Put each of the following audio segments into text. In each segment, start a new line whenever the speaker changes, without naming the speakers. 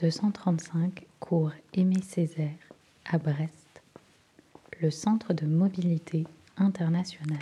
235 cours Aimé Césaire à Brest, le centre de mobilité internationale.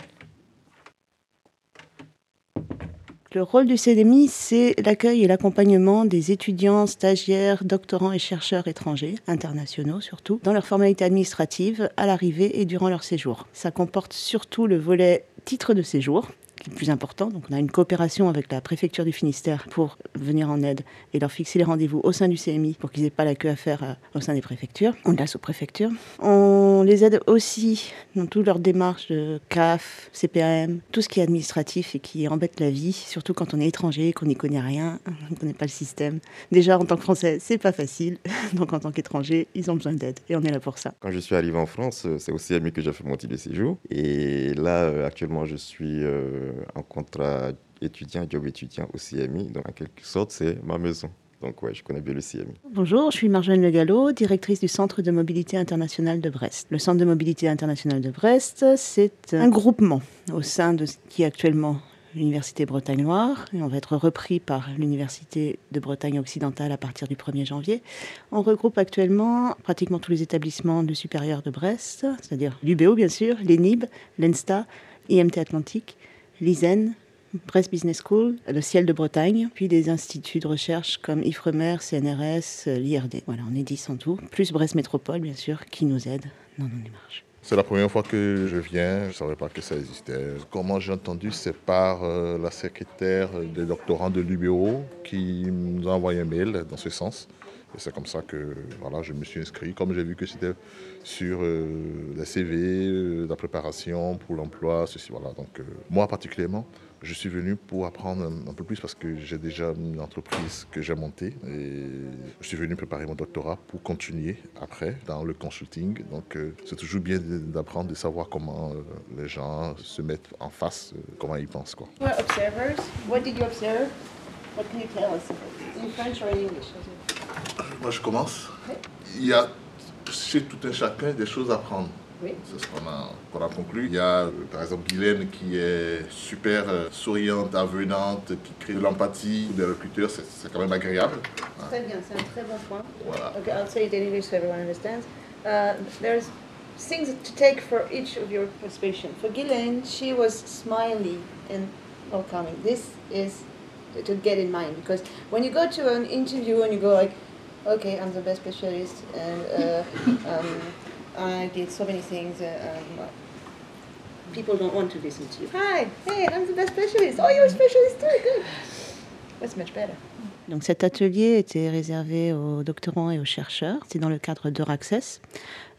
Le rôle du CDMI, c'est l'accueil et l'accompagnement des étudiants, stagiaires, doctorants et chercheurs étrangers, internationaux surtout, dans leurs formalités administratives à l'arrivée et durant leur séjour. Ça comporte surtout le volet titre de séjour, qui est le plus important. Donc on a une coopération avec la préfecture du Finistère pour venir en aide et leur fixer les rendez-vous au sein du CMI pour qu'ils n'aient pas la queue à faire euh, au sein des préfectures, ou de la sous-préfecture. On les aide aussi dans toutes leurs démarches de CAF, CPAM, tout ce qui est administratif et qui embête la vie, surtout quand on est étranger, qu'on n'y connaît rien, on ne connaît pas le système. Déjà en tant que Français, c'est pas facile, donc en tant qu'étranger, ils ont besoin d'aide et on est là pour ça.
Quand je suis arrivé en France, euh, c'est au CMI que j'ai fait mon titre de séjour et là euh, actuellement je suis un contrat étudiant, job étudiant au CMI. Donc, en quelque sorte, c'est ma maison. Donc, ouais, je connais bien le CMI.
Bonjour, je suis Marjolaine Le Gallo, directrice du Centre de mobilité internationale de Brest. Le Centre de mobilité internationale de Brest, c'est un groupement au sein de ce qui est actuellement l'Université Bretagne-Noire, et on va être repris par l'Université de Bretagne occidentale à partir du 1er janvier. On regroupe actuellement pratiquement tous les établissements du supérieur de Brest, c'est-à-dire l'UBO bien sûr, l'ENIB, l'ENSTA, IMT Atlantique, l'ISEN, Brest Business School, le Ciel de Bretagne, puis des instituts de recherche comme Ifremer, CNRS, l'IRD. Voilà, on est 10 en tout, plus Brest Métropole, bien sûr, qui nous aide dans nos démarches.
C'est la première fois que je viens, je ne savais pas que ça existait. Comment j'ai entendu, c'est par euh, la secrétaire des doctorants de l'UBO qui nous a envoyé un mail dans ce sens. Et c'est comme ça que voilà, je me suis inscrit. Comme j'ai vu que c'était sur euh, CV, euh, la préparation pour l'emploi, ceci, voilà. Donc, euh, moi particulièrement, je suis venu pour apprendre un, peu plus parce que j'ai déjà une entreprise que j'ai montée et je suis venu préparer mon doctorat pour continuer après dans le consulting. Donc c'est toujours bien d'apprendre, de savoir comment les gens se mettent en face, comment ils pensent. Quoi.
observers. What did you observe? What can you tell us? In French or in English?
Moi, je commence. Il y a chez tout un chacun des choses à prendre.
Oui.
C'est ce qu'on a, a, conclu. Il y a, euh, par exemple, Guylaine qui est super euh, souriante, avenante, qui crée de l'empathie des recruteurs. C'est quand même agréable.
Très bien, c'est un très bon point.
Voilà.
Okay, I'll say it in English so everyone understands. Uh, there's things to take for each of your participation. For Guylaine, she was smiley and welcoming. This is to get in mind because when you go to an interview and you go like, okay, I'm the best specialist, and uh, um, I did so many things. Uh, um, people don't want to listen to you. Hi, hey, I'm the best specialist. Oh, you're a specialist too. Good. That's much better.
Cet atelier était réservé aux doctorants et aux chercheurs. C'est dans le cadre d'Euraccess.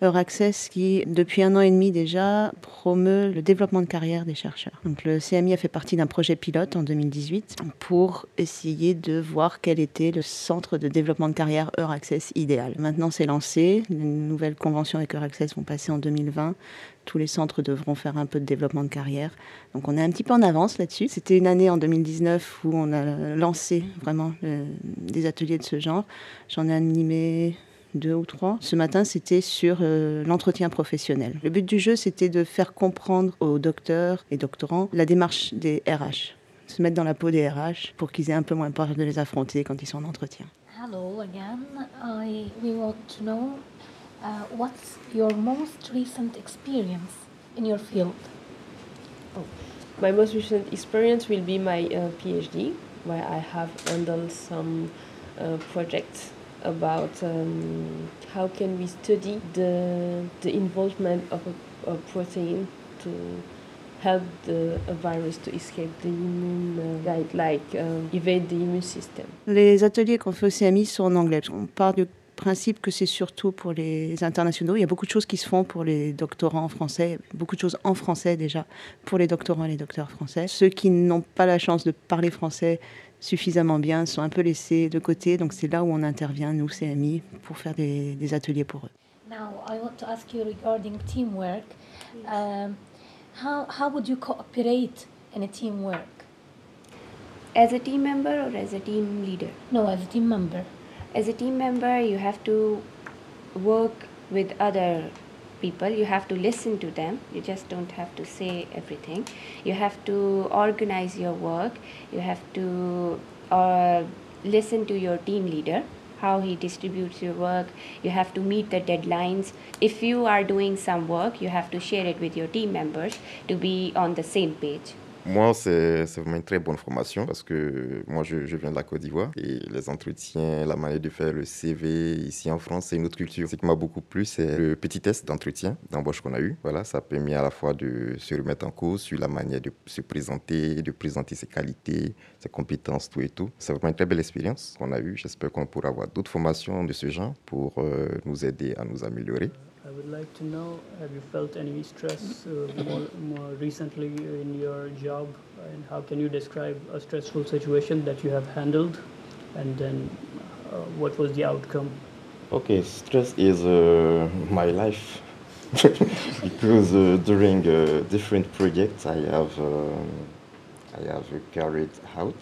Euraccess qui, depuis un an et demi déjà, promeut le développement de carrière des chercheurs. Donc le CMI a fait partie d'un projet pilote en 2018 pour essayer de voir quel était le centre de développement de carrière Euraccess idéal. Maintenant c'est lancé. Les nouvelles conventions avec Euraccess vont passer en 2020 tous les centres devront faire un peu de développement de carrière. Donc on est un petit peu en avance là-dessus. C'était une année en 2019 où on a lancé vraiment des ateliers de ce genre. J'en ai animé deux ou trois. Ce matin, c'était sur euh, l'entretien professionnel. Le but du jeu, c'était de faire comprendre aux docteurs et doctorants la démarche des RH, se mettre dans la peau des RH pour qu'ils aient un peu moins peur de les affronter quand ils sont en entretien.
Hello again. We want to know uh, what's your most recent experience in your field?
Oh, my most recent experience will be my uh, PhD, where I have handled some uh, projects about um, how can we study the, the involvement of a, a protein to help the a virus to escape the immune uh, guide, like um, evade the immune system.
Les ateliers qu'on fait au CMI sont en anglais. On part du principe que c'est surtout pour les internationaux. Il y a beaucoup de choses qui se font pour les doctorants français, beaucoup de choses en français déjà pour les doctorants et les docteurs français. Ceux qui n'ont pas la chance de parler français suffisamment bien sont un peu laissés de côté. Donc c'est là où on intervient, nous, CMI, pour faire des, des ateliers pour eux.
Now, I want to ask you regarding teamwork. Um, how, how would you cooperate in a teamwork?
As a team member or as a team leader?
No, as a team member.
As a team member you have to work with other people you have to listen to them you just don't have to say everything you have to organize your work you have to uh, listen to your team leader how he distributes your work. You have to meet the deadlines. If you are doing some work, you have to share it with your team members to be on the same page.
Moi, c'est vraiment une très bonne formation parce que moi, je, je viens de la Côte d'Ivoire et les entretiens, la manière de faire le CV ici en France, c'est une autre culture. Ce qui m'a beaucoup plu, c'est le petit test d'entretien, d'embauche qu'on a eu. Voilà, ça a permis à la fois de se remettre en cause sur la manière de se présenter, de présenter ses qualités, ses compétences, tout et tout. C'est vraiment une très belle expérience qu'on a eue. J'espère qu'on pourra avoir d'autres formations de ce genre pour euh, nous aider à nous améliorer.
I would like to know have you felt any stress uh, more, more recently in your job and how can you describe a stressful situation that you have handled and then uh, what was the outcome?
Okay, stress is uh, my life because uh, during uh, different projects I have um, I have carried out.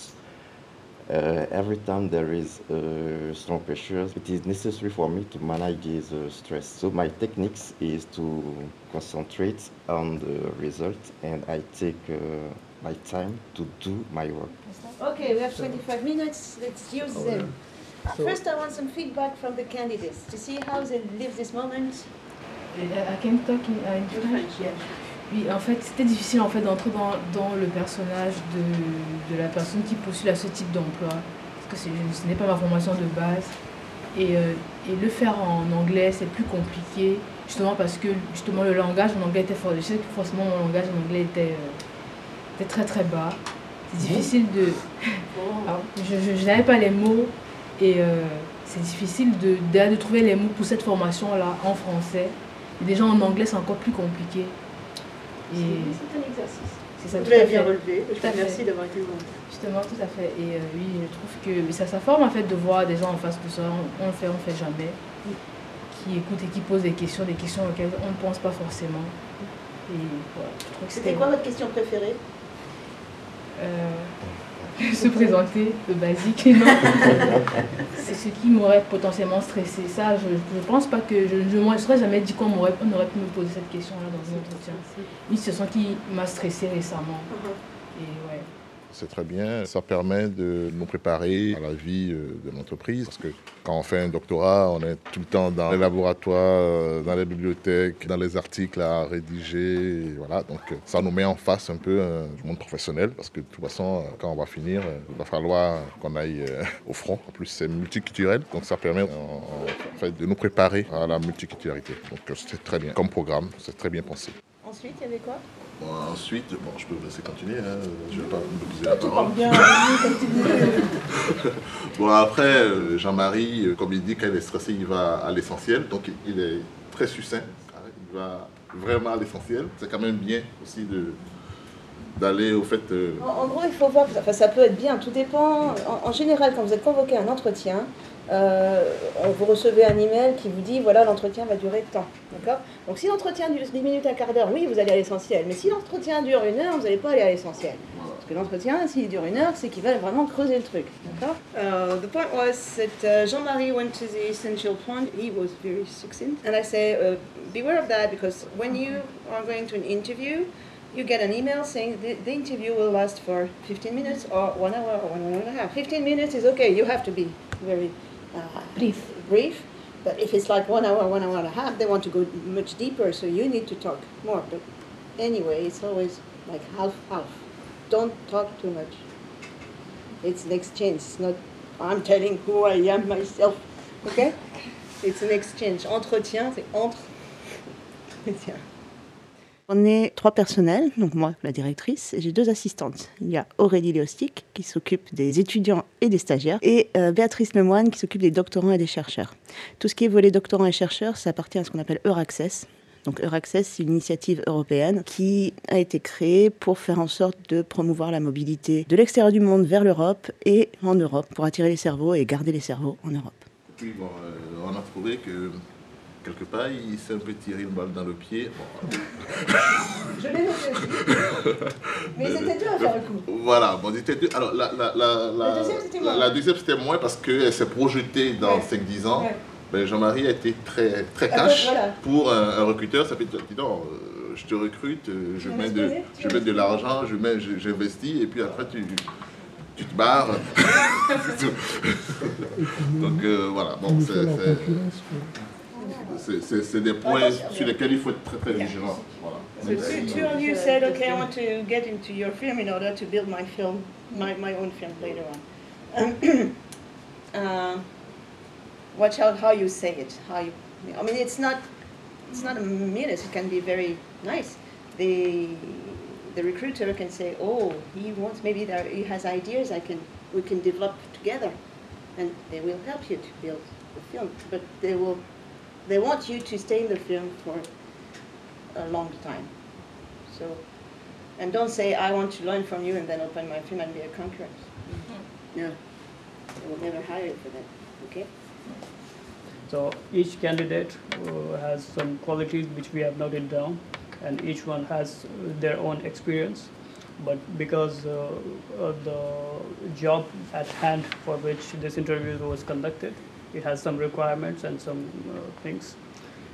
Uh, every time there is uh, strong pressure, it is necessary for me to manage this uh, stress. So my techniques is to concentrate on the result and I take uh, my time to do my work.
Okay, we have 25 minutes. Let's use
Oh,
them.
So-
First, I want some feedback from the candidates to see how they live this moment.
I can talk in, uh, in French?
Yeah.
Oui, en fait, c'était difficile en fait d'entrer dans, dans le personnage de, de la personne qui postule à ce type d'emploi. Parce que ce n'est pas ma formation de base. Et, euh, et le faire en anglais, c'est plus compliqué. Justement parce que justement le langage en anglais était fort. Je sais que forcément mon langage en anglais était, euh, était très très bas. C'est difficile de. Alors, je je- je n'avais pas les mots et euh, c'est difficile de, déjà de trouver les mots pour cette formation-là en français. Et déjà en anglais, c'est encore plus compliqué.
C'est un exercice.
c'est ça,
Vous
tout à
l'avez bien
fait.
relevé. Je vous remercie d'avoir été là.
Justement, tout à fait. Et euh, oui, je trouve que ça, ça forme en fait de voir des gens en face de soi, on, on le fait, on le fait jamais, qui écoutent et qui posent des questions, des questions auxquelles on ne pense pas forcément. Et voilà,
C'était quoi votre question préférée?
Euh, se présenter, le basique, non. C'est ce qui m'aurait potentiellement stressé. Ça, je ne pense pas que je ne me serais jamais dit qu'on m'aurait- on aurait pu me poser cette question-là dans un entretien. C'est ce qui m'a stressé récemment. Et ouais.
C'est très bien. Ça permet de nous préparer à la vie euh, de l'entreprise. Parce que quand on fait un doctorat, on est tout le temps dans les laboratoires, euh, dans les bibliothèques, dans les articles à rédiger. Voilà. Donc euh, ça nous met en face un peu du monde professionnel. Parce que de toute façon, quand on va finir, il va falloir qu'on aille au front. En plus, c'est multiculturel. Donc ça permet de nous préparer à la multiculturalité. Donc c'est très bien. Comme programme, c'est très bien pensé.
Ensuite, il y avait quoi?
Bon, ensuite, bon, je peux vous laisser continuer, hein, je ne vais pas monopoliser la
Tu
parole.
bien, dis.
Bon, après, euh, Jean-Marie, euh, comme il dit, quand il est stressé, il va à l'essentiel. Donc, il est très succinct. hein, Il va vraiment à l'essentiel. C'est quand même bien aussi de d'aller au fait. euh,
En, en gros, il faut voir, enfin, ça peut être bien, tout dépend. En, en général, quand vous êtes convoqué à un entretien, euh, vous recevez un email qui vous dit voilà, l'entretien va durer tant. D'accord? Donc, si l'entretien dure 10 minutes, un quart d'heure, oui, vous allez à l'essentiel. Mais si l'entretien dure une heure, vous n'allez pas aller à l'essentiel. Parce que l'entretien, s'il dure une heure, c'est qu'il va vraiment creuser le truc. D'accord? Uh, The point was that uh, Jean-Marie went to the essential point. He was very succinct. And I say, uh, beware of that because when you are going to an interview, you get an email saying the, the interview will last for 15 minutes or one hour or one hour and a half. 15 minutes is okay, you have to be very uh,
Brief.
brief. But if it's like one hour, one hour and a half, they want to go much deeper, so you need to talk more. But anyway, it's always like half half. Don't talk too much. It's an exchange. It's not I'm telling who I am myself. Okay? It's an exchange. Entretien, c'est entre. Entretien.
On est trois personnels, donc moi, la directrice, et j'ai deux assistantes. Il y a Aurélie Léostic, qui s'occupe des étudiants et des stagiaires, et euh, Béatrice Lemoine, qui s'occupe des doctorants et des chercheurs. Tout ce qui est volet doctorants et chercheurs, ça appartient à ce qu'on appelle Euraccess. Donc Euraccess, c'est une initiative européenne qui a été créée pour faire en sorte de promouvoir la mobilité de l'extérieur du monde vers l'Europe et en Europe, pour attirer les cerveaux et garder les cerveaux en Europe.
Puis bon, euh, on a trouvé que quelque part, il s'est un peu tiré une balle dans le pied. Bon,
Je l'ai noté aussi. Mais c'était dur à faire le coup.
Voilà, bon, c'était deux. Alors, la, la, la, la,
La deuxième, c'était
la-
moins.
la deuxième, c'était moins parce qu'elle s'est projetée dans
Ouais.
5-10 ans.
Ouais.
Ben, Jean-Marie a été très, très
Ah,
cash.
voilà.
Pour un, un recruteur, ça fait dis donc, euh, je te recrute, euh, je, mets de, je mets de l'argent, je mets, j'investis, et puis après, tu, tu te barres. Donc euh, voilà, bon, c'est- c'est- des points sur lesquels il faut être très très vigilant. Voilà.
So two, two of you said, okay, I want to get into your film in order to build my film, my, my own film later on. Um, watch out how you say it. How you, I mean, it's not, it's not a minute. It can be very nice. The the recruiter can say, oh, he wants maybe there, he has ideas. I can we can develop together, and they will help you to build the film. But they will, they want you to stay in the film for a long time. So, and don't say I want to learn from you and then open my film and be a concurrent. No, they will never hire you for that. Okay.
So each candidate uh, has some qualities which we have noted down, and each one has uh, their own experience. But because uh, of the job at hand for which this interview was conducted, it has some requirements and some uh, things.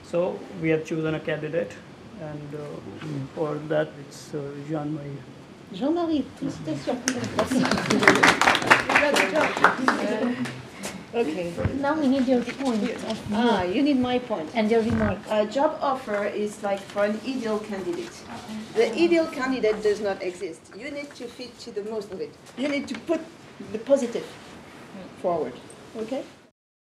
So we have chosen a candidate, and uh, for that it's uh, Jean-Marie.
Jean-Marie, félicitations. Okay.
Now we need your point of view
Ah, you need my point.
and your remark.
A job offer is like for an ideal candidate. The ideal candidate does not exist. You need to fit to the most of it. You need to put the positive forward. Okay?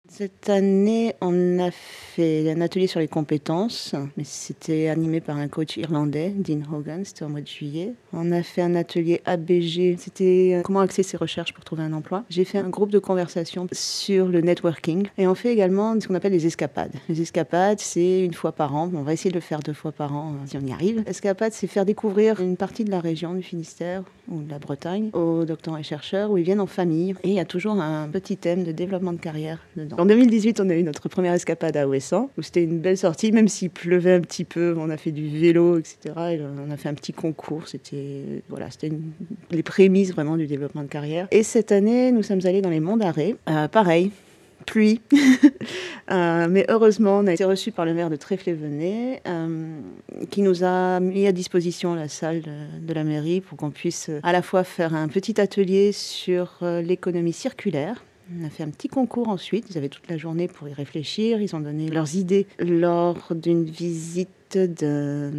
Cette année, on a fait un atelier sur les compétences, mais c'était animé par un coach irlandais, Dean Hogan, c'était au mois de juillet. On a fait un atelier ABG, c'était euh, comment axer ses recherches pour trouver un emploi. J'ai fait un groupe de conversation sur le networking et on fait également ce qu'on appelle les escapades. Les escapades, c'est une fois par an, on va essayer de le faire deux fois par an euh, si on y arrive. Escapade, c'est faire découvrir une partie de la région du Finistère ou de la Bretagne aux doctorants et chercheurs où ils viennent en famille et il y a toujours un petit thème de développement de carrière En 2018, on a eu notre première escapade à Ouessant, où c'était une belle sortie, même s'il pleuvait un petit peu, on a fait du vélo, etc. Et on a fait un petit concours, c'était voilà, une- les prémices vraiment du développement de carrière. Et cette année, nous sommes allés dans les Monts d'Arrée, Euh, pareil. Pluie. Euh, mais heureusement, on a été reçus par le maire de Tréflé-Venay, euh, qui nous a mis à disposition la salle de, la mairie pour qu'on puisse euh, à la fois faire un petit atelier sur l'économie circulaire, on a fait un petit concours ensuite. Ils avaient toute la journée pour y réfléchir. Ils ont donné leurs idées lors d'une visite de-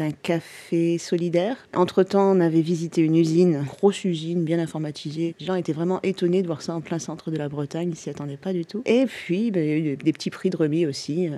d'un café solidaire. Entre-temps, on avait visité une usine, grosse usine, bien informatisée. Les gens étaient vraiment étonnés de voir ça en plein centre de la Bretagne. Ils s'y attendaient pas du tout. Et puis, ben, il y a eu des petits prix de remis aussi, euh,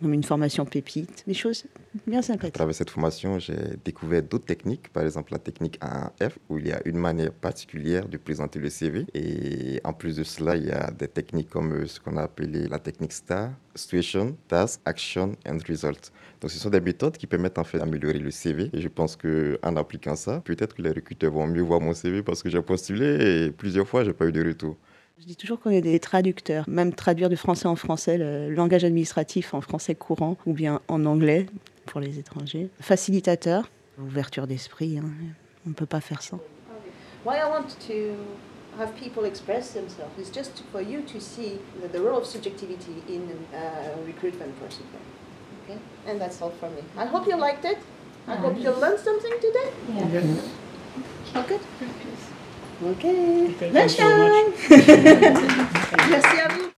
comme une formation pépite. Des choses bien
À
sympathiques.
travers cette formation, j'ai découvert d'autres techniques, par exemple la technique A1F, où il y a une manière particulière de présenter le CV. Et en plus de cela, il y a des techniques comme euh, ce qu'on a appelé la technique STAR, Situation, Task, Action and Result. Donc ce sont des méthodes qui permettent en fait d'améliorer le CV. Et je pense qu'en appliquant ça, peut-être que les recruteurs vont mieux voir mon CV parce que j'ai postulé et plusieurs fois, j'ai pas eu de retour.
Je dis toujours qu'on est des traducteurs, même traduire du français en français, le langage administratif en français courant ou bien en anglais pour les étrangers. Facilitateur, ouverture d'esprit, hein. on ne peut pas faire sans.
Why I want to have people express themselves is just for you to see the, the role of subjectivity in uh, recruitment process. Okay, and that's all from me. I hope you liked it. I hope you learned something today.
Yeah.
Okay. Okay.
Okay, thanks so
Lunchtime.
much.
Merci à vous.